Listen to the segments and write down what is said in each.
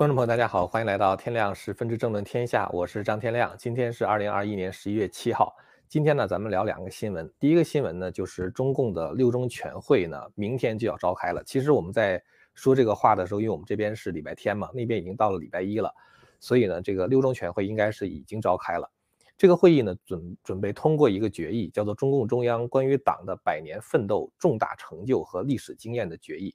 观众朋友，大家好，欢迎来到天亮十分之争论天下，我是张天亮。今天是二零二一年十一月七号。今天呢，咱们聊两个新闻。第一个新闻呢，就是中共的六中全会呢，明天就要召开了。其实我们在说这个话的时候，因为我们这边是礼拜天嘛，那边已经到了礼拜一了，所以呢，这个六中全会应该是已经召开了。这个会议呢，准准备通过一个决议，叫做《中共中央关于党的百年奋斗重大成就和历史经验的决议》。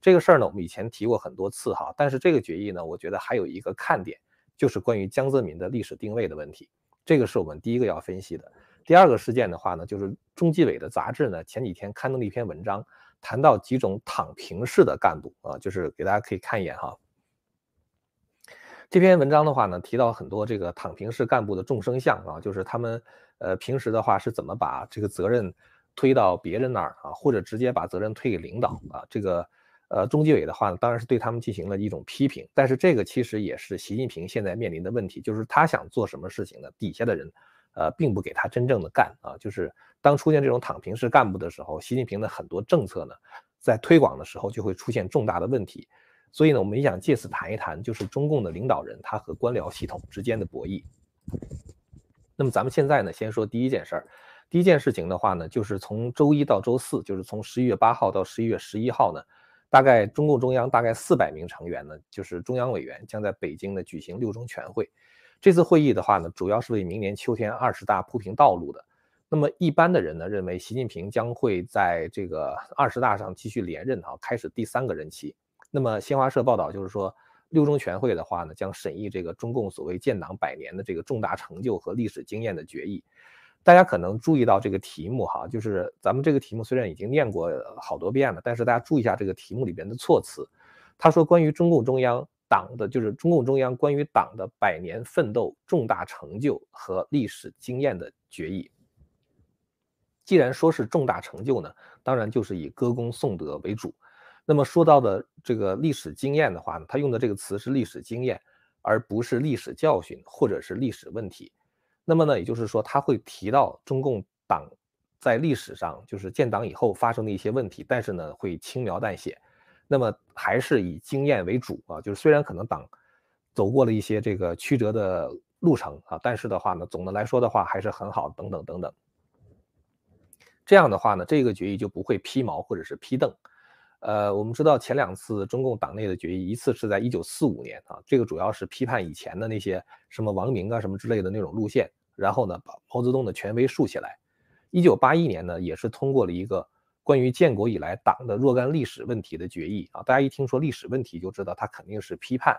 这个事儿呢，我们以前提过很多次哈，但是这个决议呢，我觉得还有一个看点，就是关于江泽民的历史定位的问题，这个是我们第一个要分析的。第二个事件的话呢，就是中纪委的杂志呢前几天刊登了一篇文章，谈到几种躺平式的干部啊，就是给大家可以看一眼哈。这篇文章的话呢，提到很多这个躺平式干部的众生相啊，就是他们呃平时的话是怎么把这个责任推到别人那儿啊，或者直接把责任推给领导啊，这个。呃，中纪委的话呢，当然是对他们进行了一种批评，但是这个其实也是习近平现在面临的问题，就是他想做什么事情呢？底下的人，呃，并不给他真正的干啊。就是当出现这种躺平式干部的时候，习近平的很多政策呢，在推广的时候就会出现重大的问题。所以呢，我们也想借此谈一谈，就是中共的领导人他和官僚系统之间的博弈。那么咱们现在呢，先说第一件事儿。第一件事情的话呢，就是从周一到周四，就是从十一月八号到十一月十一号呢。大概中共中央大概四百名成员呢，就是中央委员将在北京呢举行六中全会。这次会议的话呢，主要是为明年秋天二十大铺平道路的。那么一般的人呢认为，习近平将会在这个二十大上继续连任啊，开始第三个任期。那么新华社报道就是说，六中全会的话呢，将审议这个中共所谓建党百年的这个重大成就和历史经验的决议。大家可能注意到这个题目哈，就是咱们这个题目虽然已经念过好多遍了，但是大家注意一下这个题目里边的措辞。他说关于中共中央党的，就是中共中央关于党的百年奋斗重大成就和历史经验的决议。既然说是重大成就呢，当然就是以歌功颂德为主。那么说到的这个历史经验的话呢，他用的这个词是历史经验，而不是历史教训或者是历史问题。那么呢，也就是说，他会提到中共党在历史上就是建党以后发生的一些问题，但是呢，会轻描淡写。那么还是以经验为主啊，就是虽然可能党走过了一些这个曲折的路程啊，但是的话呢，总的来说的话还是很好，等等等等。这样的话呢，这个决议就不会披毛或者是披邓。呃，我们知道前两次中共党内的决议，一次是在一九四五年啊，这个主要是批判以前的那些什么王明啊什么之类的那种路线，然后呢把毛泽东的权威竖起来。一九八一年呢，也是通过了一个关于建国以来党的若干历史问题的决议啊，大家一听说历史问题就知道他肯定是批判，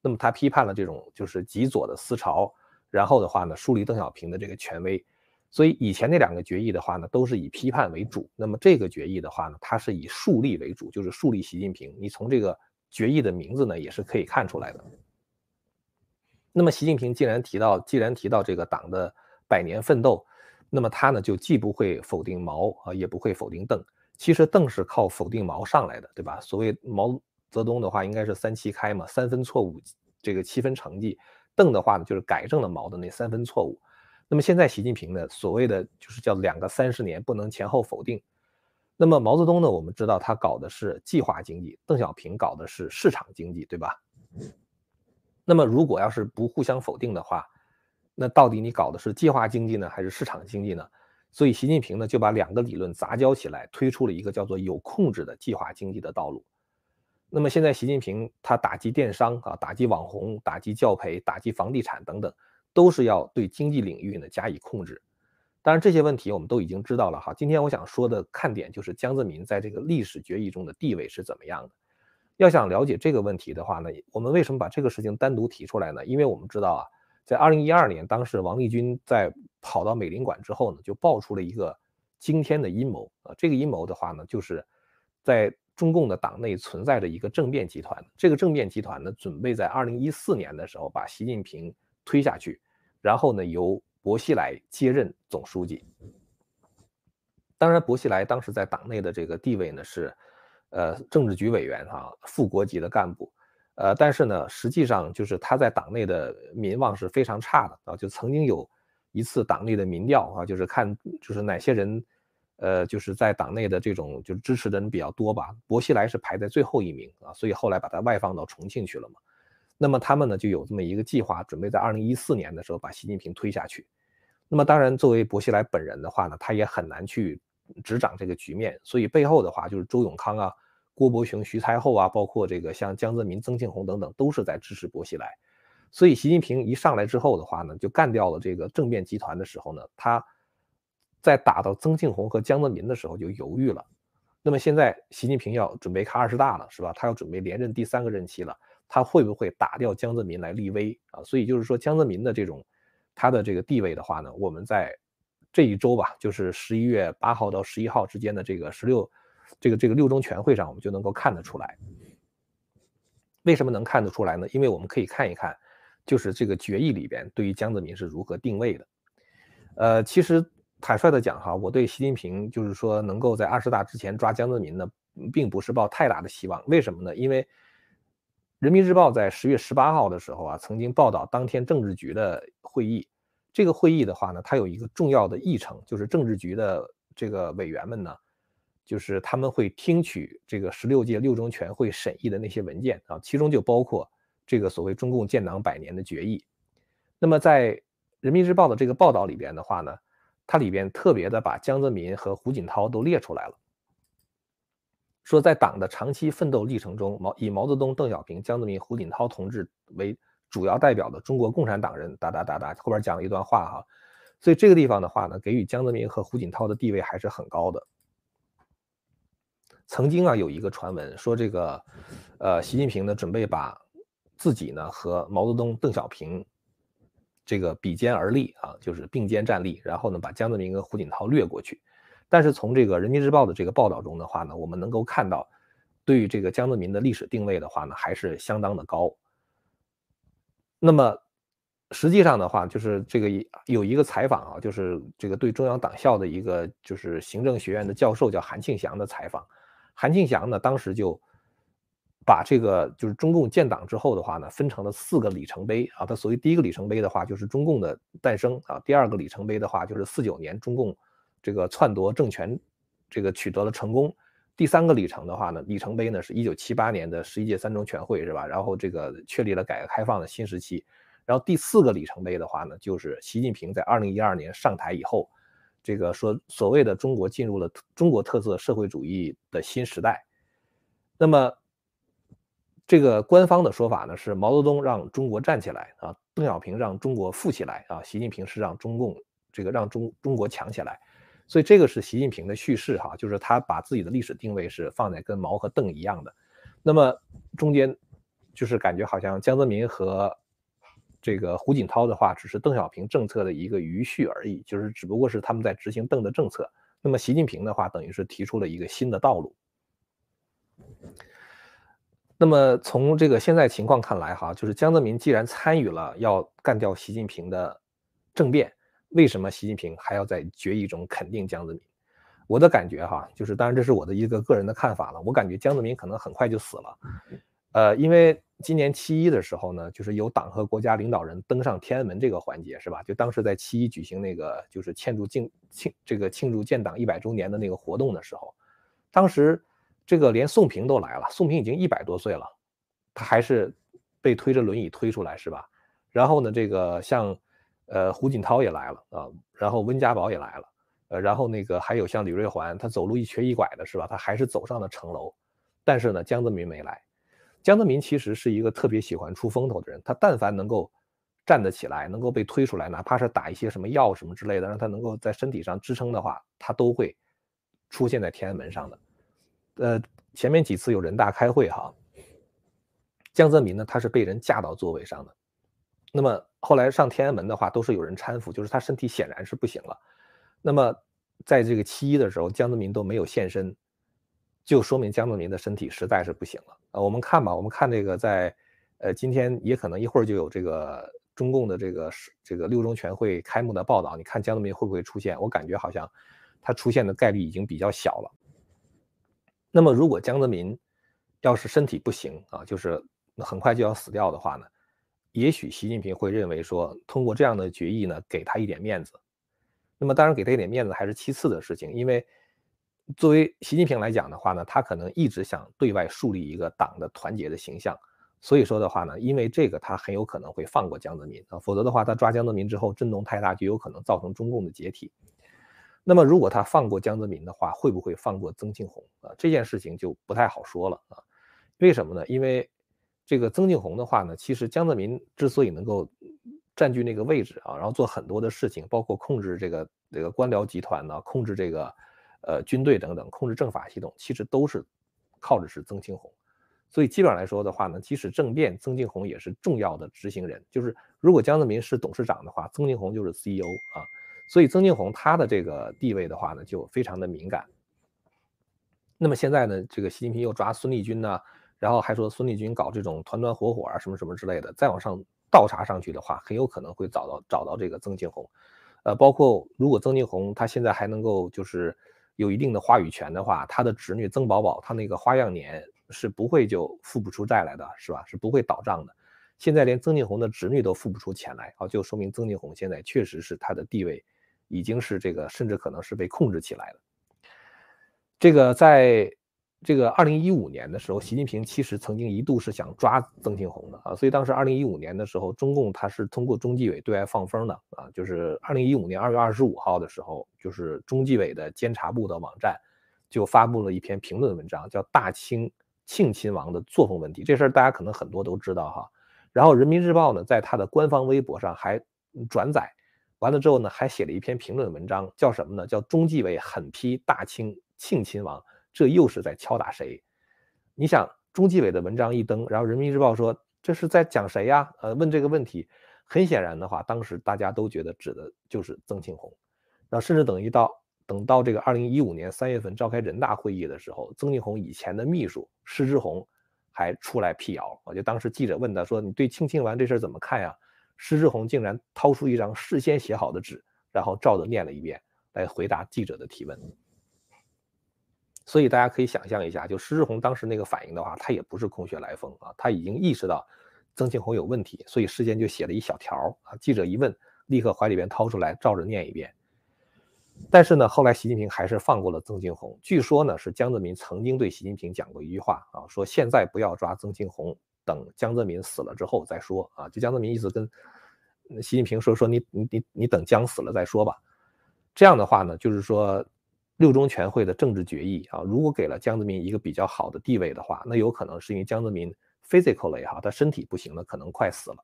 那么他批判了这种就是极左的思潮，然后的话呢树立邓小平的这个权威。所以以前那两个决议的话呢，都是以批判为主。那么这个决议的话呢，它是以树立为主，就是树立习近平。你从这个决议的名字呢，也是可以看出来的。那么习近平既然提到，既然提到这个党的百年奋斗，那么他呢就既不会否定毛啊，也不会否定邓。其实邓是靠否定毛上来的，对吧？所谓毛泽东的话，应该是三七开嘛，三分错误，这个七分成绩。邓的话呢，就是改正了毛的那三分错误。那么现在习近平呢，所谓的就是叫两个三十年不能前后否定。那么毛泽东呢，我们知道他搞的是计划经济，邓小平搞的是市场经济，对吧？那么如果要是不互相否定的话，那到底你搞的是计划经济呢，还是市场经济呢？所以习近平呢就把两个理论杂交起来，推出了一个叫做有控制的计划经济的道路。那么现在习近平他打击电商啊，打击网红，打击教培，打击房地产等等。都是要对经济领域呢加以控制，当然这些问题我们都已经知道了哈。今天我想说的看点就是江泽民在这个历史决议中的地位是怎么样的。要想了解这个问题的话呢，我们为什么把这个事情单独提出来呢？因为我们知道啊，在二零一二年，当时王立军在跑到美领馆之后呢，就爆出了一个惊天的阴谋啊。这个阴谋的话呢，就是在中共的党内存在着一个政变集团，这个政变集团呢，准备在二零一四年的时候把习近平推下去。然后呢，由薄熙来接任总书记。当然，薄熙来当时在党内的这个地位呢是，呃，政治局委员哈，副国级的干部。呃，但是呢，实际上就是他在党内的民望是非常差的啊。就曾经有一次党内的民调啊，就是看就是哪些人，呃，就是在党内的这种就是支持的人比较多吧。薄熙来是排在最后一名啊，所以后来把他外放到重庆去了嘛。那么他们呢就有这么一个计划，准备在二零一四年的时候把习近平推下去。那么当然，作为薄熙来本人的话呢，他也很难去执掌这个局面，所以背后的话就是周永康啊、郭伯雄、徐才厚啊，包括这个像江泽民、曾庆红等等，都是在支持薄熙来。所以习近平一上来之后的话呢，就干掉了这个政变集团的时候呢，他在打到曾庆红和江泽民的时候就犹豫了。那么现在习近平要准备开二十大了，是吧？他要准备连任第三个任期了。他会不会打掉江泽民来立威啊？所以就是说江泽民的这种他的这个地位的话呢，我们在这一周吧，就是十一月八号到十一号之间的这个十六这个这个六中全会上，我们就能够看得出来。为什么能看得出来呢？因为我们可以看一看，就是这个决议里边对于江泽民是如何定位的。呃，其实坦率的讲哈，我对习近平就是说能够在二十大之前抓江泽民呢，并不是抱太大的希望。为什么呢？因为人民日报在十月十八号的时候啊，曾经报道当天政治局的会议。这个会议的话呢，它有一个重要的议程，就是政治局的这个委员们呢，就是他们会听取这个十六届六中全会审议的那些文件啊，其中就包括这个所谓中共建党百年的决议。那么在人民日报的这个报道里边的话呢，它里边特别的把江泽民和胡锦涛都列出来了。说在党的长期奋斗历程中，毛以毛泽东、邓小平、江泽民、胡锦涛同志为主要代表的中国共产党人，哒哒哒哒，后边讲了一段话哈，所以这个地方的话呢，给予江泽民和胡锦涛的地位还是很高的。曾经啊，有一个传闻说这个，呃，习近平呢准备把自己呢和毛泽东、邓小平这个比肩而立啊，就是并肩站立，然后呢把江泽民跟胡锦涛略过去。但是从这个人民日报的这个报道中的话呢，我们能够看到，对于这个江泽民的历史定位的话呢，还是相当的高。那么实际上的话，就是这个有一个采访啊，就是这个对中央党校的一个就是行政学院的教授叫韩庆祥的采访。韩庆祥呢，当时就把这个就是中共建党之后的话呢，分成了四个里程碑啊。他所谓第一个里程碑的话，就是中共的诞生啊；第二个里程碑的话，就是四九年中共。这个篡夺政权，这个取得了成功。第三个里程的话呢，里程碑呢是一九七八年的十一届三中全会，是吧？然后这个确立了改革开放的新时期。然后第四个里程碑的话呢，就是习近平在二零一二年上台以后，这个说所谓的中国进入了中国特色社会主义的新时代。那么这个官方的说法呢是毛泽东让中国站起来啊，邓小平让中国富起来啊，习近平是让中共这个让中中国强起来。所以这个是习近平的叙事哈，就是他把自己的历史定位是放在跟毛和邓一样的，那么中间就是感觉好像江泽民和这个胡锦涛的话，只是邓小平政策的一个余绪而已，就是只不过是他们在执行邓的政策。那么习近平的话，等于是提出了一个新的道路。那么从这个现在情况看来哈，就是江泽民既然参与了要干掉习近平的政变。为什么习近平还要在决议中肯定江泽民？我的感觉哈，就是当然这是我的一个个人的看法了。我感觉江泽民可能很快就死了，呃，因为今年七一的时候呢，就是有党和国家领导人登上天安门这个环节是吧？就当时在七一举行那个就是庆祝庆庆这个庆祝建党一百周年的那个活动的时候，当时这个连宋平都来了，宋平已经一百多岁了，他还是被推着轮椅推出来是吧？然后呢，这个像。呃，胡锦涛也来了啊，然后温家宝也来了，呃，然后那个还有像李瑞环，他走路一瘸一拐的是吧？他还是走上了城楼。但是呢，江泽民没来。江泽民其实是一个特别喜欢出风头的人，他但凡能够站得起来，能够被推出来，哪怕是打一些什么药什么之类的，让他能够在身体上支撑的话，他都会出现在天安门上的。呃，前面几次有人大开会哈，江泽民呢，他是被人架到座位上的。那么后来上天安门的话，都是有人搀扶，就是他身体显然是不行了。那么在这个七一的时候，江泽民都没有现身，就说明江泽民的身体实在是不行了。呃，我们看吧，我们看这个在，呃，今天也可能一会儿就有这个中共的这个这个六中全会开幕的报道，你看江泽民会不会出现？我感觉好像他出现的概率已经比较小了。那么如果江泽民要是身体不行啊，就是很快就要死掉的话呢？也许习近平会认为说，通过这样的决议呢，给他一点面子。那么当然给他一点面子还是其次的事情，因为作为习近平来讲的话呢，他可能一直想对外树立一个党的团结的形象，所以说的话呢，因为这个他很有可能会放过江泽民啊，否则的话他抓江泽民之后震动太大，就有可能造成中共的解体。那么如果他放过江泽民的话，会不会放过曾庆红啊？这件事情就不太好说了啊。为什么呢？因为这个曾庆红的话呢，其实江泽民之所以能够占据那个位置啊，然后做很多的事情，包括控制这个这个官僚集团呢，控制这个呃军队等等，控制政法系统，其实都是靠的是曾庆红。所以基本上来说的话呢，即使政变，曾庆红也是重要的执行人。就是如果江泽民是董事长的话，曾庆红就是 CEO 啊。所以曾庆红他的这个地位的话呢，就非常的敏感。那么现在呢，这个习近平又抓孙立军呢，然后还说孙立军搞这种团团伙伙啊，什么什么之类的，再往上倒查上去的话，很有可能会找到找到这个曾庆红。呃，包括如果曾庆红他现在还能够就是有一定的话语权的话，他的侄女曾宝宝，他那个花样年是不会就付不出债来的，是吧？是不会倒账的。现在连曾庆红的侄女都付不出钱来，啊，就说明曾庆红现在确实是他的地位。已经是这个，甚至可能是被控制起来了。这个在这个二零一五年的时候，习近平其实曾经一度是想抓曾庆红的啊，所以当时二零一五年的时候，中共他是通过中纪委对外放风的啊，就是二零一五年二月二十五号的时候，就是中纪委的监察部的网站就发布了一篇评论文章，叫《大清庆亲王的作风问题》。这事儿大家可能很多都知道哈。然后人民日报呢，在他的官方微博上还转载。完了之后呢，还写了一篇评论文章，叫什么呢？叫中纪委狠批大清庆亲王，这又是在敲打谁？你想，中纪委的文章一登，然后人民日报说这是在讲谁呀？呃，问这个问题，很显然的话，当时大家都觉得指的就是曾庆红，然后甚至等于到等到这个二零一五年三月份召开人大会议的时候，曾庆红以前的秘书施之红还出来辟谣，我就当时记者问他说：“你对庆庆完这事怎么看呀？”施志宏竟然掏出一张事先写好的纸，然后照着念了一遍来回答记者的提问。所以大家可以想象一下，就施志宏当时那个反应的话，他也不是空穴来风啊，他已经意识到曾庆红有问题，所以事先就写了一小条啊。记者一问，立刻怀里边掏出来照着念一遍。但是呢，后来习近平还是放过了曾庆红。据说呢，是江泽民曾经对习近平讲过一句话啊，说现在不要抓曾庆红。等江泽民死了之后再说啊！就江泽民意思跟习近平说说你你你你等江死了再说吧。这样的话呢，就是说六中全会的政治决议啊，如果给了江泽民一个比较好的地位的话，那有可能是因为江泽民 physically 哈，他身体不行了，可能快死了。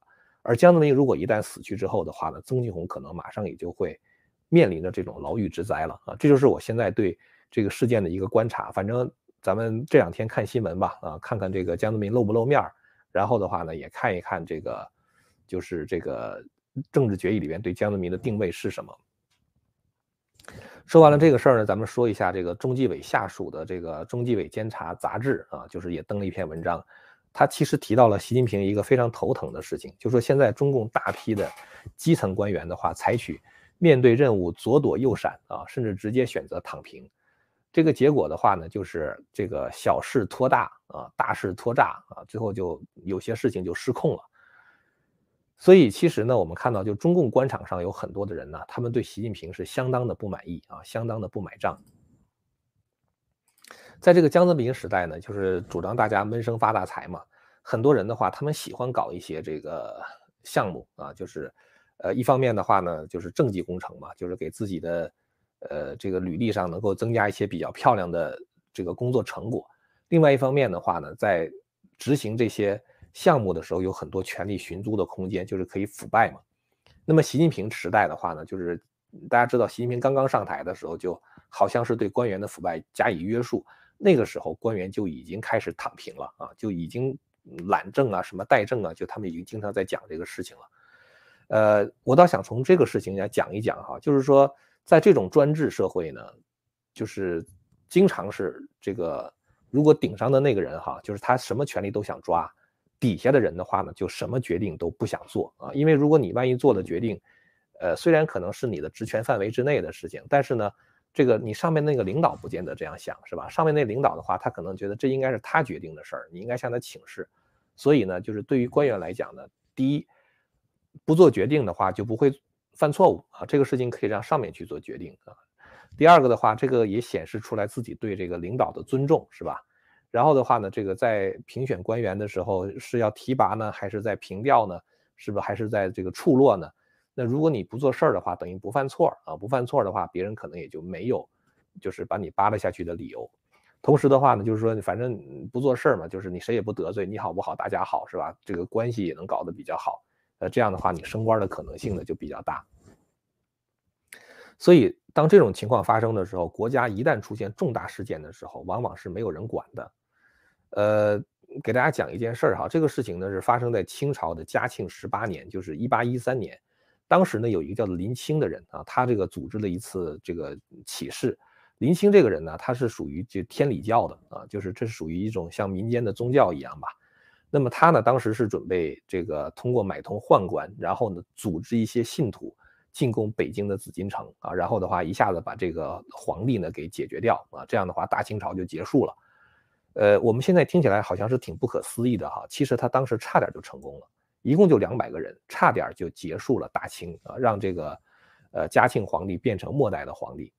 而江泽民如果一旦死去之后的话呢，曾庆红可能马上也就会面临着这种牢狱之灾了啊！这就是我现在对这个事件的一个观察。反正咱们这两天看新闻吧，啊，看看这个江泽民露不露面。然后的话呢，也看一看这个，就是这个政治决议里边对江泽民的定位是什么。说完了这个事儿呢，咱们说一下这个中纪委下属的这个中纪委监察杂志啊，就是也登了一篇文章，他其实提到了习近平一个非常头疼的事情，就说现在中共大批的基层官员的话，采取面对任务左躲右闪啊，甚至直接选择躺平。这个结果的话呢，就是这个小事拖大啊，大事拖炸啊，最后就有些事情就失控了。所以其实呢，我们看到就中共官场上有很多的人呢，他们对习近平是相当的不满意啊，相当的不买账。在这个江泽民时代呢，就是主张大家闷声发大财嘛，很多人的话，他们喜欢搞一些这个项目啊，就是呃，一方面的话呢，就是政绩工程嘛，就是给自己的。呃，这个履历上能够增加一些比较漂亮的这个工作成果。另外一方面的话呢，在执行这些项目的时候，有很多权力寻租的空间，就是可以腐败嘛。那么习近平时代的话呢，就是大家知道，习近平刚刚上台的时候，就好像是对官员的腐败加以约束。那个时候官员就已经开始躺平了啊，就已经懒政啊，什么怠政啊，就他们已经经常在讲这个事情了。呃，我倒想从这个事情来讲一讲哈，就是说。在这种专制社会呢，就是经常是这个，如果顶上的那个人哈，就是他什么权利都想抓，底下的人的话呢，就什么决定都不想做啊。因为如果你万一做了决定，呃，虽然可能是你的职权范围之内的事情，但是呢，这个你上面那个领导不见得这样想，是吧？上面那领导的话，他可能觉得这应该是他决定的事儿，你应该向他请示。所以呢，就是对于官员来讲呢，第一，不做决定的话就不会。犯错误啊，这个事情可以让上面去做决定啊。第二个的话，这个也显示出来自己对这个领导的尊重，是吧？然后的话呢，这个在评选官员的时候是要提拔呢，还是在平调呢？是不是还是在这个处落呢？那如果你不做事儿的话，等于不犯错啊，不犯错的话，别人可能也就没有就是把你扒拉下去的理由。同时的话呢，就是说反正不做事儿嘛，就是你谁也不得罪，你好不好，大家好是吧？这个关系也能搞得比较好。呃，这样的话你升官的可能性呢就比较大。所以当这种情况发生的时候，国家一旦出现重大事件的时候，往往是没有人管的。呃。给大家讲一件事儿哈，这个事情呢是发生在清朝的嘉庆十八年，就是一八一三年。当时呢有一个叫做林清的人啊，他这个组织了一次这个起事。林清这个人呢，他是属于这天理教的啊，就是这是属于一种像民间的宗教一样吧。那么他呢当时是准备这个通过买通宦官，然后呢组织一些信徒进攻北京的紫禁城啊，然后的话一下子把这个皇帝呢给解决掉啊，这样的话大清朝就结束了。呃，我们现在听起来好像是挺不可思议的哈，其实他当时差点就成功了，一共就两百个人，差点就结束了大清啊，让这个呃嘉庆皇帝变成末代的皇帝。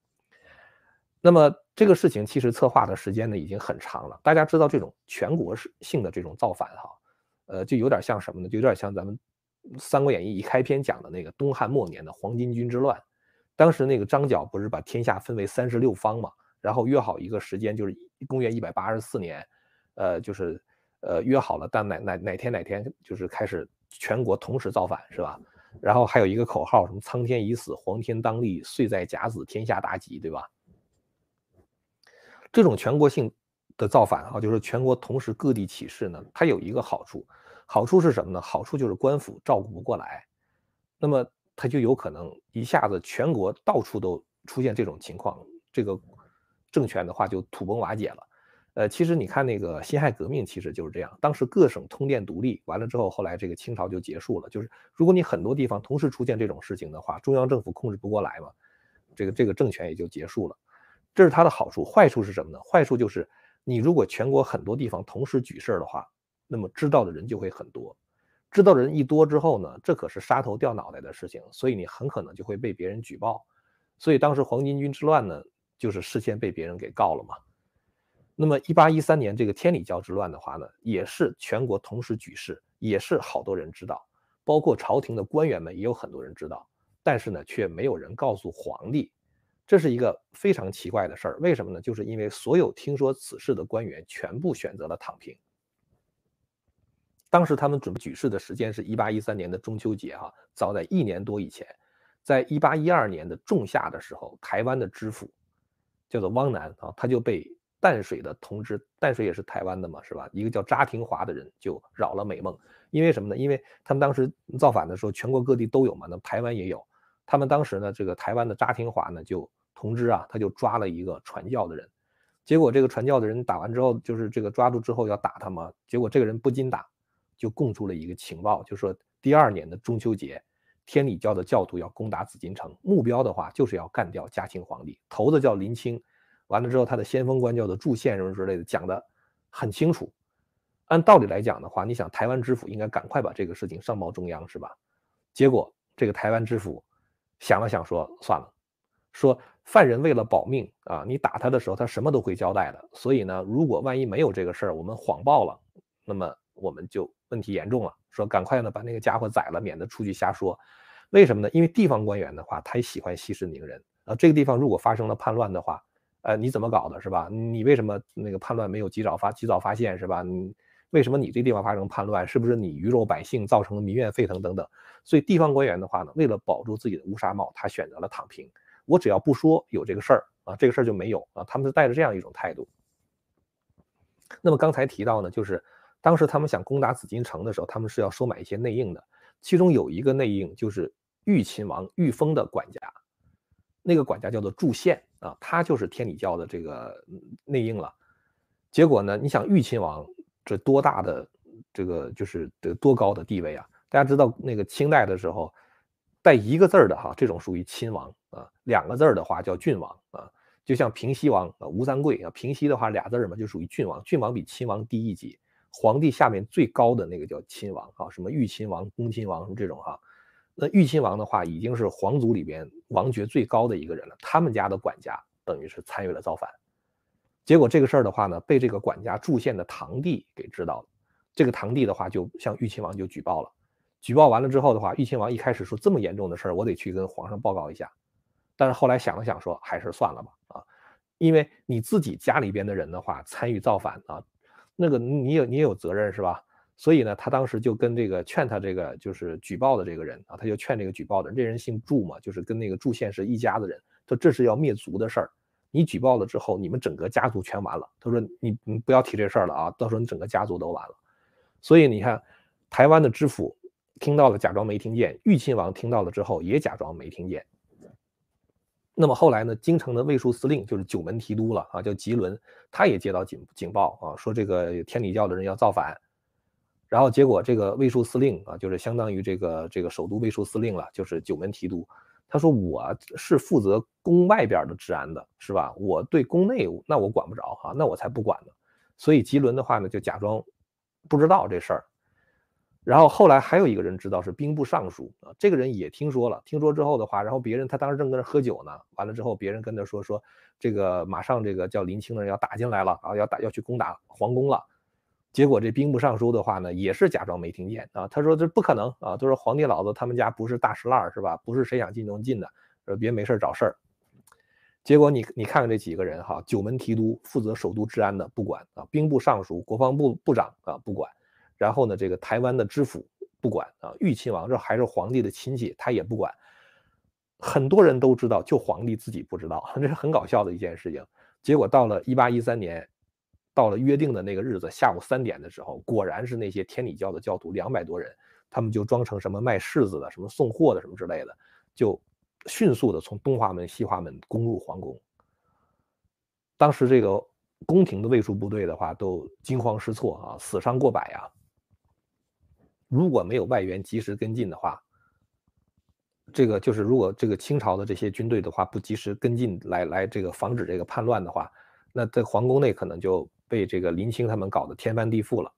那么这个事情其实策划的时间呢已经很长了，大家知道这种全国性的这种造反哈，呃，就有点像什么呢？就有点像咱们《三国演义》一开篇讲的那个东汉末年的黄巾军之乱，当时那个张角不是把天下分为三十六方嘛？然后约好一个时间，就是公元一百八十四年，呃，就是呃约好了，但哪哪哪天哪天就是开始全国同时造反，是吧？然后还有一个口号，什么“苍天已死，黄天当立，岁在甲子，天下大吉”，对吧？这种全国性的造反啊，就是全国同时各地起事呢，它有一个好处，好处是什么呢？好处就是官府照顾不过来，那么它就有可能一下子全国到处都出现这种情况，这个。政权的话就土崩瓦解了，呃，其实你看那个辛亥革命，其实就是这样。当时各省通电独立，完了之后，后来这个清朝就结束了。就是如果你很多地方同时出现这种事情的话，中央政府控制不过来嘛，这个这个政权也就结束了。这是它的好处，坏处是什么呢？坏处就是你如果全国很多地方同时举事的话，那么知道的人就会很多，知道的人一多之后呢，这可是杀头掉脑袋的事情，所以你很可能就会被别人举报。所以当时黄巾军之乱呢。就是事先被别人给告了嘛。那么一八一三年这个天理教之乱的话呢，也是全国同时举事，也是好多人知道，包括朝廷的官员们也有很多人知道，但是呢，却没有人告诉皇帝，这是一个非常奇怪的事儿。为什么呢？就是因为所有听说此事的官员全部选择了躺平。当时他们准备举事的时间是一八一三年的中秋节哈，早在一年多以前，在一八一二年的仲夏的时候，台湾的知府。叫做汪南啊，他就被淡水的同知，淡水也是台湾的嘛，是吧？一个叫查廷华的人就扰了美梦，因为什么呢？因为他们当时造反的时候，全国各地都有嘛，那台湾也有。他们当时呢，这个台湾的查廷华呢，就同知啊，他就抓了一个传教的人，结果这个传教的人打完之后，就是这个抓住之后要打他嘛，结果这个人不禁打，就供出了一个情报，就说第二年的中秋节。天理教的教徒要攻打紫禁城，目标的话就是要干掉嘉庆皇帝。头子叫林清，完了之后他的先锋官叫做祝宪什么之类的，讲的很清楚。按道理来讲的话，你想台湾知府应该赶快把这个事情上报中央，是吧？结果这个台湾知府想了想说算了，说犯人为了保命啊，你打他的时候他什么都会交代的。所以呢，如果万一没有这个事儿，我们谎报了，那么我们就问题严重了。说赶快呢把那个家伙宰了，免得出去瞎说。为什么呢？因为地方官员的话，他也喜欢息事宁人啊。这个地方如果发生了叛乱的话，呃，你怎么搞的，是吧？你为什么那个叛乱没有及早发及早发现，是吧？你为什么你这地方发生叛乱？是不是你鱼肉百姓造成了民怨沸腾等等？所以地方官员的话呢，为了保住自己的乌纱帽，他选择了躺平。我只要不说有这个事儿啊，这个事儿就没有啊。他们是带着这样一种态度。那么刚才提到呢，就是。当时他们想攻打紫禁城的时候，他们是要收买一些内应的，其中有一个内应就是裕亲王裕丰的管家，那个管家叫做祝宪啊，他就是天理教的这个内应了。结果呢，你想裕亲王这多大的这个就是这多高的地位啊？大家知道那个清代的时候，带一个字儿的哈，这种属于亲王啊，两个字儿的话叫郡王啊，就像平西王啊吴三桂啊，平西的话俩字儿嘛就属于郡王，郡王比亲王低一级。皇帝下面最高的那个叫亲王啊，什么裕亲王、恭亲王什么这种哈。那裕亲王的话，已经是皇族里边王爵最高的一个人了。他们家的管家等于是参与了造反，结果这个事儿的话呢，被这个管家祝县的堂弟给知道了。这个堂弟的话就向裕亲王就举报了。举报完了之后的话，裕亲王一开始说这么严重的事儿，我得去跟皇上报告一下。但是后来想了想，说还是算了吧啊，因为你自己家里边的人的话参与造反啊，那个你有你也有责任是吧？所以呢，他当时就跟这个劝他这个就是举报的这个人啊，他就劝这个举报的人，这人姓祝嘛，就是跟那个祝县是一家子人。他这是要灭族的事儿，你举报了之后，你们整个家族全完了。他说你你不要提这事儿了啊，到时候你整个家族都完了。所以你看，台湾的知府听到了，假装没听见；裕亲王听到了之后，也假装没听见。那么后来呢，京城的卫戍司令就是九门提督了啊，叫吉伦，他也接到警警报啊，说这个天理教的人要造反。然后结果这个卫戍司令啊，就是相当于这个这个首都卫戍司令了，就是九门提督。他说我是负责宫外边的治安的，是吧？我对宫内那我管不着哈，那我才不管呢。所以吉伦的话呢，就假装不知道这事儿。然后后来还有一个人知道是兵部尚书啊，这个人也听说了，听说之后的话，然后别人他当时正跟那喝酒呢，完了之后别人跟他说说这个马上这个叫林清的人要打进来了啊，要打要去攻打皇宫了。结果这兵部尚书的话呢，也是假装没听见啊。他说这不可能啊，都是皇帝老子他们家不是大石烂是吧？不是谁想进就能进的，说，别没事找事儿。结果你你看看这几个人哈，九门提督负责首都治安的不管啊，兵部尚书、国防部部长啊不管，然后呢这个台湾的知府不管啊，裕亲王这还是皇帝的亲戚，他也不管。很多人都知道，就皇帝自己不知道，这是很搞笑的一件事情。结果到了一八一三年。到了约定的那个日子，下午三点的时候，果然是那些天理教的教徒两百多人，他们就装成什么卖柿子的、什么送货的、什么之类的，就迅速的从东华门、西华门攻入皇宫。当时这个宫廷的卫戍部队的话，都惊慌失措啊，死伤过百啊。如果没有外援及时跟进的话，这个就是如果这个清朝的这些军队的话不及时跟进来来这个防止这个叛乱的话，那在皇宫内可能就。被这个林清他们搞得天翻地覆了，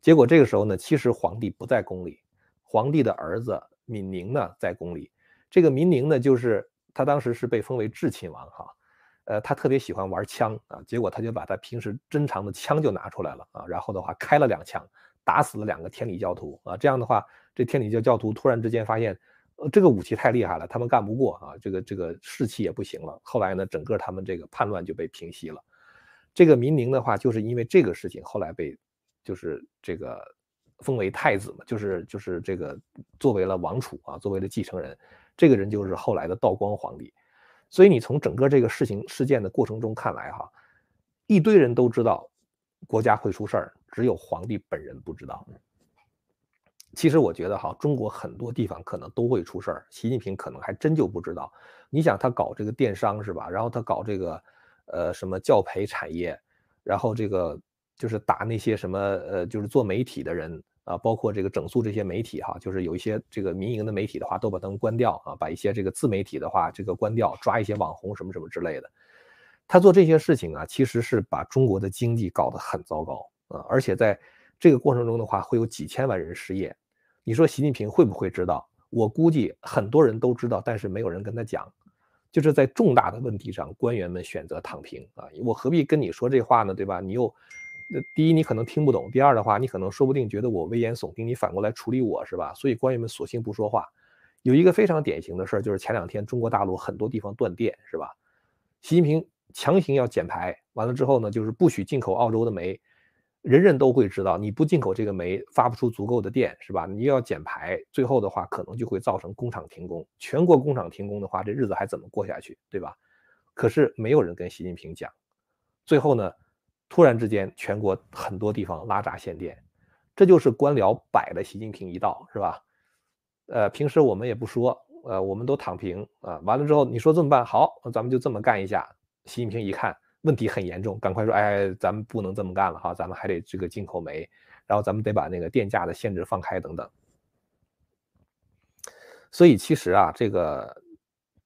结果这个时候呢，其实皇帝不在宫里，皇帝的儿子敏宁呢在宫里。这个敏宁呢，就是他当时是被封为智亲王哈，呃，他特别喜欢玩枪啊，结果他就把他平时珍藏的枪就拿出来了啊，然后的话开了两枪，打死了两个天理教徒啊。这样的话，这天理教教徒突然之间发现，呃，这个武器太厉害了，他们干不过啊，这个这个士气也不行了。后来呢，整个他们这个叛乱就被平息了。这个民宁的话，就是因为这个事情，后来被就是这个封为太子嘛，就是就是这个作为了王储啊，作为了继承人，这个人就是后来的道光皇帝。所以你从整个这个事情事件的过程中看来哈，一堆人都知道国家会出事儿，只有皇帝本人不知道。其实我觉得哈，中国很多地方可能都会出事儿，习近平可能还真就不知道。你想他搞这个电商是吧？然后他搞这个。呃，什么教培产业，然后这个就是打那些什么呃，就是做媒体的人啊，包括这个整肃这些媒体哈，就是有一些这个民营的媒体的话，都把他们关掉啊，把一些这个自媒体的话这个关掉，抓一些网红什么什么之类的。他做这些事情啊，其实是把中国的经济搞得很糟糕啊，而且在这个过程中的话，会有几千万人失业。你说习近平会不会知道？我估计很多人都知道，但是没有人跟他讲。就是在重大的问题上，官员们选择躺平啊！我何必跟你说这话呢？对吧？你又，第一你可能听不懂，第二的话，你可能说不定觉得我危言耸听，你反过来处理我是吧？所以官员们索性不说话。有一个非常典型的事儿，就是前两天中国大陆很多地方断电是吧？习近平强行要减排，完了之后呢，就是不许进口澳洲的煤。人人都会知道，你不进口这个煤，发不出足够的电，是吧？你又要减排，最后的话可能就会造成工厂停工。全国工厂停工的话，这日子还怎么过下去，对吧？可是没有人跟习近平讲。最后呢，突然之间，全国很多地方拉闸限电，这就是官僚摆了习近平一道，是吧？呃，平时我们也不说，呃，我们都躺平啊。完了之后，你说这么办？好，咱们就这么干一下。习近平一看。问题很严重，赶快说，哎，咱们不能这么干了哈，咱们还得这个进口煤，然后咱们得把那个电价的限制放开等等。所以其实啊，这个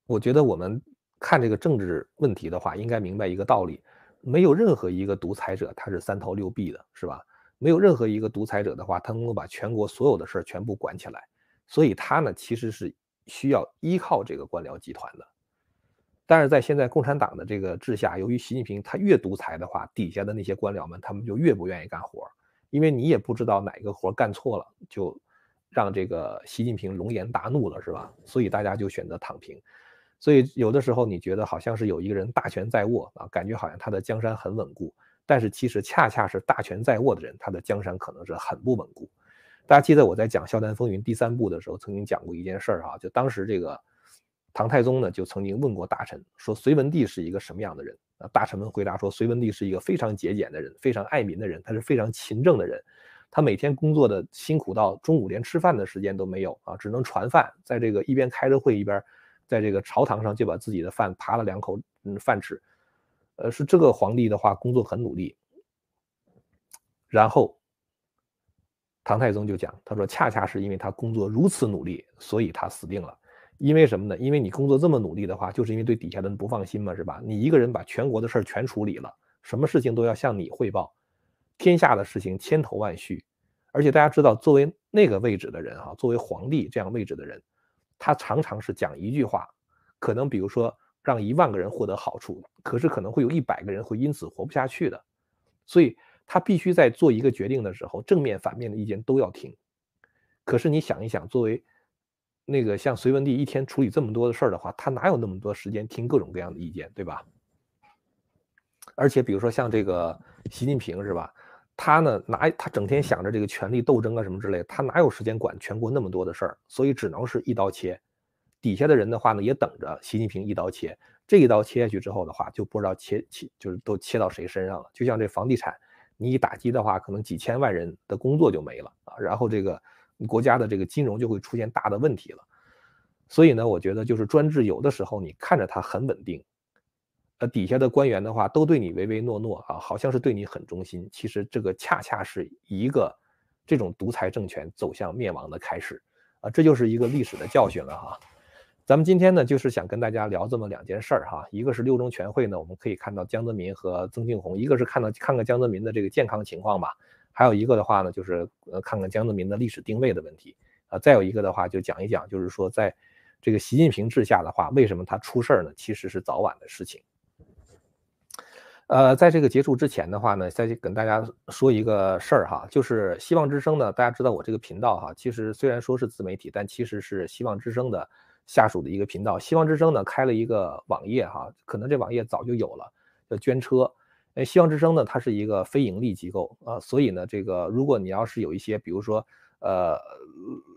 我觉得我们看这个政治问题的话，应该明白一个道理：没有任何一个独裁者他是三头六臂的，是吧？没有任何一个独裁者的话，他能够把全国所有的事儿全部管起来。所以他呢，其实是需要依靠这个官僚集团的。但是在现在共产党的这个治下，由于习近平他越独裁的话，底下的那些官僚们他们就越不愿意干活，因为你也不知道哪个活干错了，就让这个习近平龙颜大怒了，是吧？所以大家就选择躺平。所以有的时候你觉得好像是有一个人大权在握啊，感觉好像他的江山很稳固，但是其实恰恰是大权在握的人，他的江山可能是很不稳固。大家记得我在讲《笑谈风云》第三部的时候，曾经讲过一件事儿哈，就当时这个。唐太宗呢，就曾经问过大臣，说隋文帝是一个什么样的人啊？大臣们回答说，隋文帝是一个非常节俭的人，非常爱民的人，他是非常勤政的人。他每天工作的辛苦到中午连吃饭的时间都没有啊，只能传饭，在这个一边开着会一边，在这个朝堂上就把自己的饭扒了两口，嗯，饭吃。呃，是这个皇帝的话，工作很努力。然后唐太宗就讲，他说，恰恰是因为他工作如此努力，所以他死定了。因为什么呢？因为你工作这么努力的话，就是因为对底下的人不放心嘛，是吧？你一个人把全国的事儿全处理了，什么事情都要向你汇报，天下的事情千头万绪，而且大家知道，作为那个位置的人哈，作为皇帝这样位置的人，他常常是讲一句话，可能比如说让一万个人获得好处，可是可能会有一百个人会因此活不下去的，所以他必须在做一个决定的时候，正面反面的意见都要听。可是你想一想，作为那个像隋文帝一天处理这么多的事儿的话，他哪有那么多时间听各种各样的意见，对吧？而且比如说像这个习近平是吧？他呢哪他整天想着这个权力斗争啊什么之类，他哪有时间管全国那么多的事儿？所以只能是一刀切。底下的人的话呢，也等着习近平一刀切。这一刀切下去之后的话，就不知道切切就是都切到谁身上了。就像这房地产，你一打击的话，可能几千万人的工作就没了啊。然后这个。国家的这个金融就会出现大的问题了，所以呢，我觉得就是专制有的时候你看着它很稳定，呃，底下的官员的话都对你唯唯诺诺啊，好像是对你很忠心，其实这个恰恰是一个这种独裁政权走向灭亡的开始啊，这就是一个历史的教训了哈。咱们今天呢，就是想跟大家聊这么两件事儿哈，一个是六中全会呢，我们可以看到江泽民和曾庆红，一个是看到看看江泽民的这个健康情况吧。还有一个的话呢，就是呃看看江泽民的历史定位的问题啊，再有一个的话就讲一讲，就是说在这个习近平治下的话，为什么他出事儿呢？其实是早晚的事情。呃，在这个结束之前的话呢，再跟大家说一个事儿哈，就是希望之声呢，大家知道我这个频道哈，其实虽然说是自媒体，但其实是希望之声的下属的一个频道。希望之声呢开了一个网页哈，可能这网页早就有了，叫捐车。哎，希望之声呢，它是一个非盈利机构啊，所以呢，这个如果你要是有一些，比如说，呃，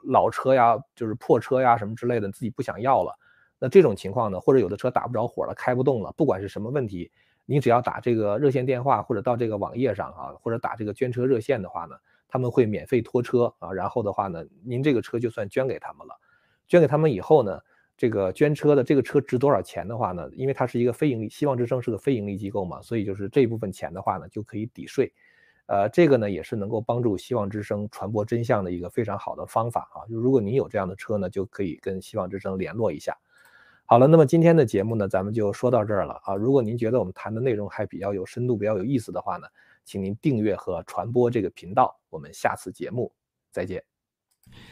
老车呀，就是破车呀什么之类的，自己不想要了，那这种情况呢，或者有的车打不着火了，开不动了，不管是什么问题，你只要打这个热线电话，或者到这个网页上啊，或者打这个捐车热线的话呢，他们会免费拖车啊，然后的话呢，您这个车就算捐给他们了，捐给他们以后呢。这个捐车的这个车值多少钱的话呢？因为它是一个非盈利，希望之声是个非盈利机构嘛，所以就是这一部分钱的话呢，就可以抵税。呃，这个呢也是能够帮助希望之声传播真相的一个非常好的方法啊。就如果您有这样的车呢，就可以跟希望之声联络一下。好了，那么今天的节目呢，咱们就说到这儿了啊。如果您觉得我们谈的内容还比较有深度、比较有意思的话呢，请您订阅和传播这个频道。我们下次节目再见。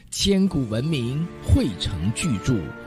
千古文明汇成巨著。